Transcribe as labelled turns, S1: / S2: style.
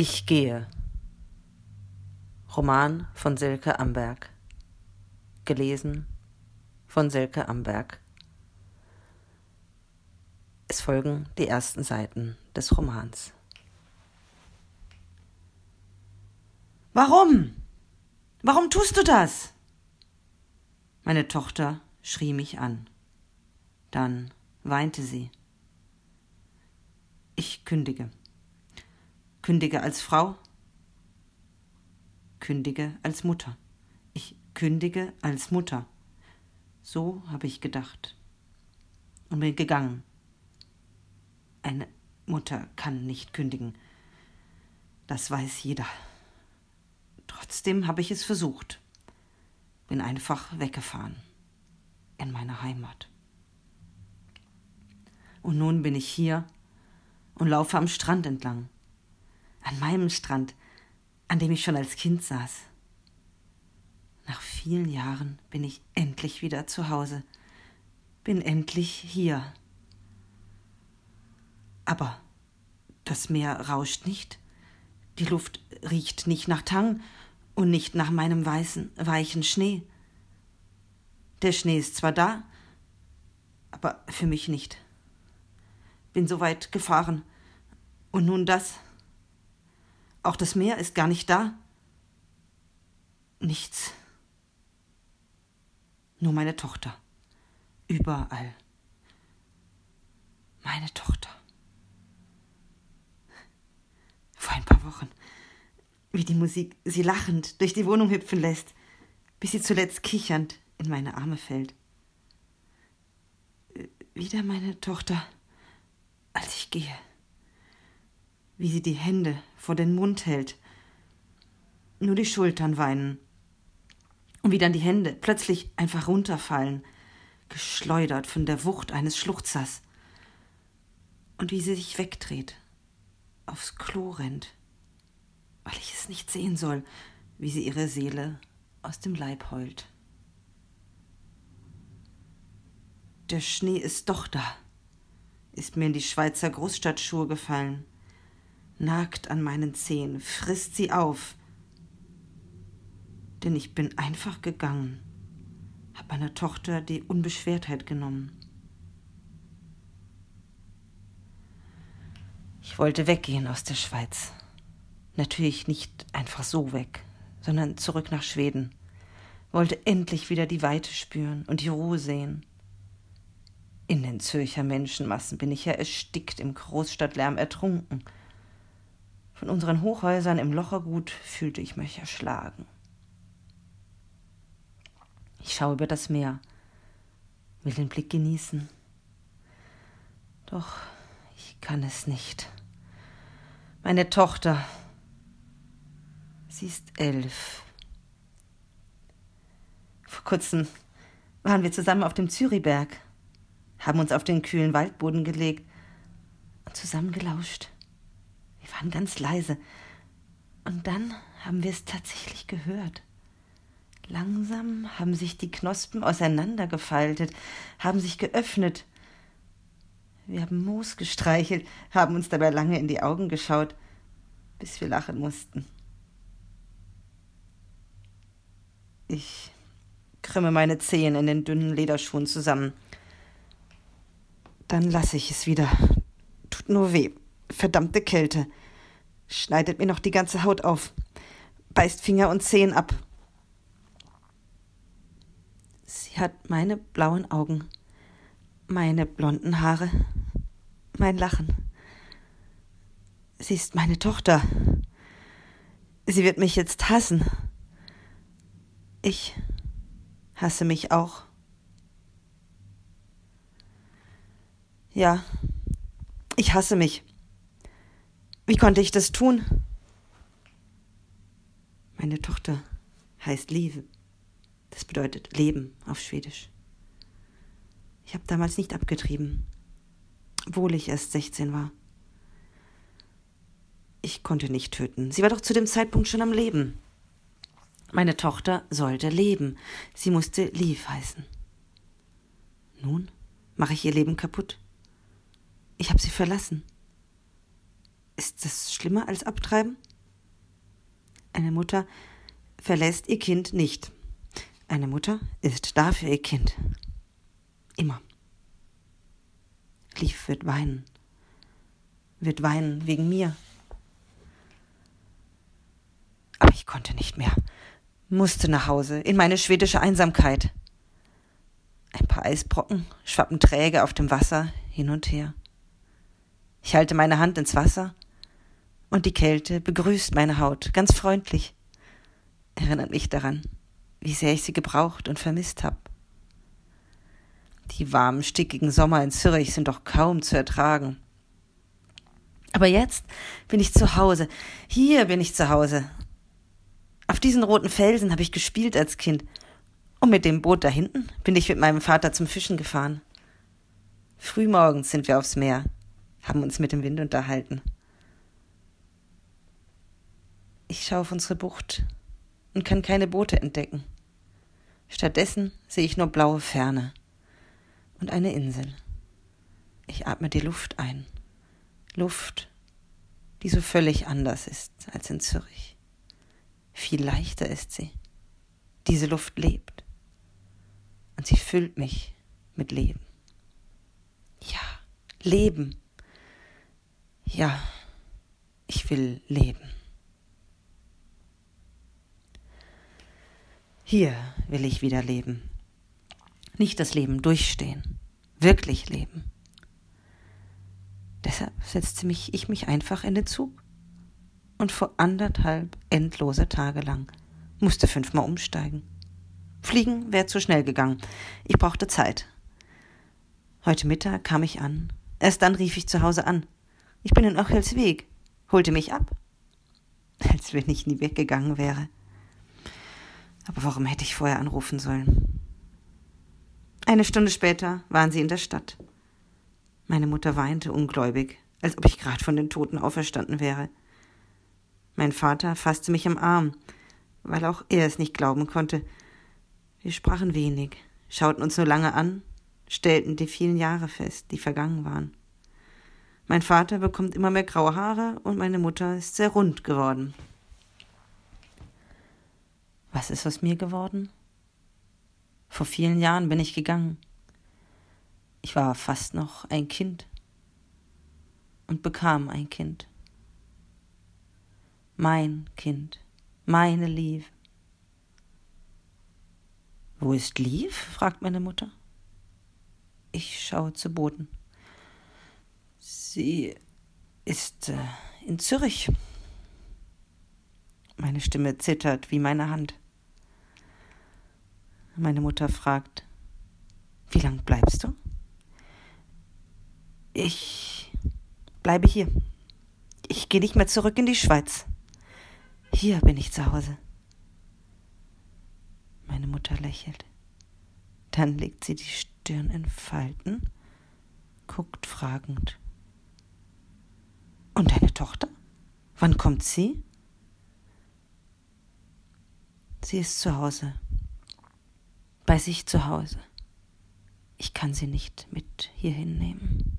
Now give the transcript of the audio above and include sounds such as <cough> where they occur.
S1: Ich gehe. Roman von Silke Amberg. Gelesen von Silke Amberg. Es folgen die ersten Seiten des Romans. Warum? Warum tust du das? Meine Tochter schrie mich an. Dann weinte sie. Ich kündige. Kündige als Frau. Kündige als Mutter. Ich kündige als Mutter. So habe ich gedacht. Und bin gegangen. Eine Mutter kann nicht kündigen. Das weiß jeder. Trotzdem habe ich es versucht. Bin einfach weggefahren. In meine Heimat. Und nun bin ich hier und laufe am Strand entlang an meinem Strand, an dem ich schon als Kind saß. Nach vielen Jahren bin ich endlich wieder zu Hause, bin endlich hier. Aber das Meer rauscht nicht, die Luft riecht nicht nach Tang und nicht nach meinem weißen, weichen Schnee. Der Schnee ist zwar da, aber für mich nicht. Bin so weit gefahren. Und nun das. Auch das Meer ist gar nicht da. Nichts. Nur meine Tochter. Überall. Meine Tochter. Vor ein paar Wochen, wie die Musik sie lachend durch die Wohnung hüpfen lässt, bis sie zuletzt kichernd in meine Arme fällt. Wieder meine Tochter, als ich gehe wie sie die Hände vor den Mund hält. Nur die Schultern weinen. Und wie dann die Hände plötzlich einfach runterfallen, geschleudert von der Wucht eines Schluchzers. Und wie sie sich wegdreht, aufs Klo rennt, weil ich es nicht sehen soll, wie sie ihre Seele aus dem Leib heult. Der Schnee ist doch da, ist mir in die Schweizer Großstadtschuhe gefallen nagt an meinen Zehen, frisst sie auf. Denn ich bin einfach gegangen, hab meiner Tochter die Unbeschwertheit genommen. Ich wollte weggehen aus der Schweiz. Natürlich nicht einfach so weg, sondern zurück nach Schweden. Wollte endlich wieder die Weite spüren und die Ruhe sehen. In den Zürcher Menschenmassen bin ich ja erstickt, im Großstadtlärm ertrunken – von unseren Hochhäusern im Lochergut fühlte ich mich erschlagen. Ich schaue über das Meer, will den Blick genießen. Doch ich kann es nicht. Meine Tochter, sie ist elf. Vor kurzem waren wir zusammen auf dem Zürichberg, haben uns auf den kühlen Waldboden gelegt und zusammen gelauscht. Waren ganz leise. Und dann haben wir es tatsächlich gehört. Langsam haben sich die Knospen auseinandergefaltet, haben sich geöffnet. Wir haben Moos gestreichelt, haben uns dabei lange in die Augen geschaut, bis wir lachen mussten. Ich krümme meine Zehen in den dünnen Lederschuhen zusammen. Dann lasse ich es wieder. Tut nur weh. Verdammte Kälte. Schneidet mir noch die ganze Haut auf. Beißt Finger und Zehen ab. Sie hat meine blauen Augen, meine blonden Haare, mein Lachen. Sie ist meine Tochter. Sie wird mich jetzt hassen. Ich hasse mich auch. Ja, ich hasse mich. Wie konnte ich das tun? Meine Tochter heißt Liebe. Das bedeutet Leben auf Schwedisch. Ich habe damals nicht abgetrieben, obwohl ich erst 16 war. Ich konnte nicht töten. Sie war doch zu dem Zeitpunkt schon am Leben. Meine Tochter sollte leben. Sie musste Liv heißen. Nun mache ich ihr Leben kaputt. Ich habe sie verlassen. Ist das schlimmer als abtreiben? Eine Mutter verlässt ihr Kind nicht. Eine Mutter ist da für ihr Kind. Immer. Lief wird weinen. Wird weinen wegen mir. Aber ich konnte nicht mehr. Musste nach Hause, in meine schwedische Einsamkeit. Ein paar Eisbrocken schwappen träge auf dem Wasser hin und her. Ich halte meine Hand ins Wasser und die Kälte begrüßt meine Haut ganz freundlich, erinnert mich daran, wie sehr ich sie gebraucht und vermisst habe. Die warmen, stickigen Sommer in Zürich sind doch kaum zu ertragen. Aber jetzt bin ich zu Hause. Hier bin ich zu Hause. Auf diesen roten Felsen habe ich gespielt als Kind. Und mit dem Boot da hinten bin ich mit meinem Vater zum Fischen gefahren. Frühmorgens sind wir aufs Meer, haben uns mit dem Wind unterhalten. Ich schaue auf unsere Bucht und kann keine Boote entdecken. Stattdessen sehe ich nur blaue Ferne und eine Insel. Ich atme die Luft ein. Luft, die so völlig anders ist als in Zürich. Viel leichter ist sie. Diese Luft lebt. Und sie füllt mich mit Leben. Ja, Leben. Ja, ich will leben. Hier will ich wieder leben. Nicht das Leben durchstehen, wirklich leben. Deshalb setzte mich ich mich einfach in den Zug und vor anderthalb endlose Tage lang musste fünfmal umsteigen. Fliegen wäre zu schnell gegangen. Ich brauchte Zeit. Heute Mittag kam ich an. Erst dann rief ich zu Hause an. Ich bin in Ochelsweg. Holte mich ab. <laughs> Als wenn ich nie weggegangen wäre. Aber warum hätte ich vorher anrufen sollen? Eine Stunde später waren sie in der Stadt. Meine Mutter weinte ungläubig, als ob ich gerade von den Toten auferstanden wäre. Mein Vater fasste mich am Arm, weil auch er es nicht glauben konnte. Wir sprachen wenig, schauten uns nur lange an, stellten die vielen Jahre fest, die vergangen waren. Mein Vater bekommt immer mehr graue Haare und meine Mutter ist sehr rund geworden. Was ist aus mir geworden? Vor vielen Jahren bin ich gegangen. Ich war fast noch ein Kind und bekam ein Kind. Mein Kind, meine Liv. Wo ist Liv? fragt meine Mutter. Ich schaue zu Boden. Sie ist äh, in Zürich. Meine Stimme zittert wie meine Hand. Meine Mutter fragt, wie lang bleibst du? Ich bleibe hier. Ich gehe nicht mehr zurück in die Schweiz. Hier bin ich zu Hause. Meine Mutter lächelt. Dann legt sie die Stirn in Falten, guckt fragend. Und deine Tochter? Wann kommt sie? Sie ist zu Hause. Bei sich zu Hause. Ich kann sie nicht mit hierhin nehmen.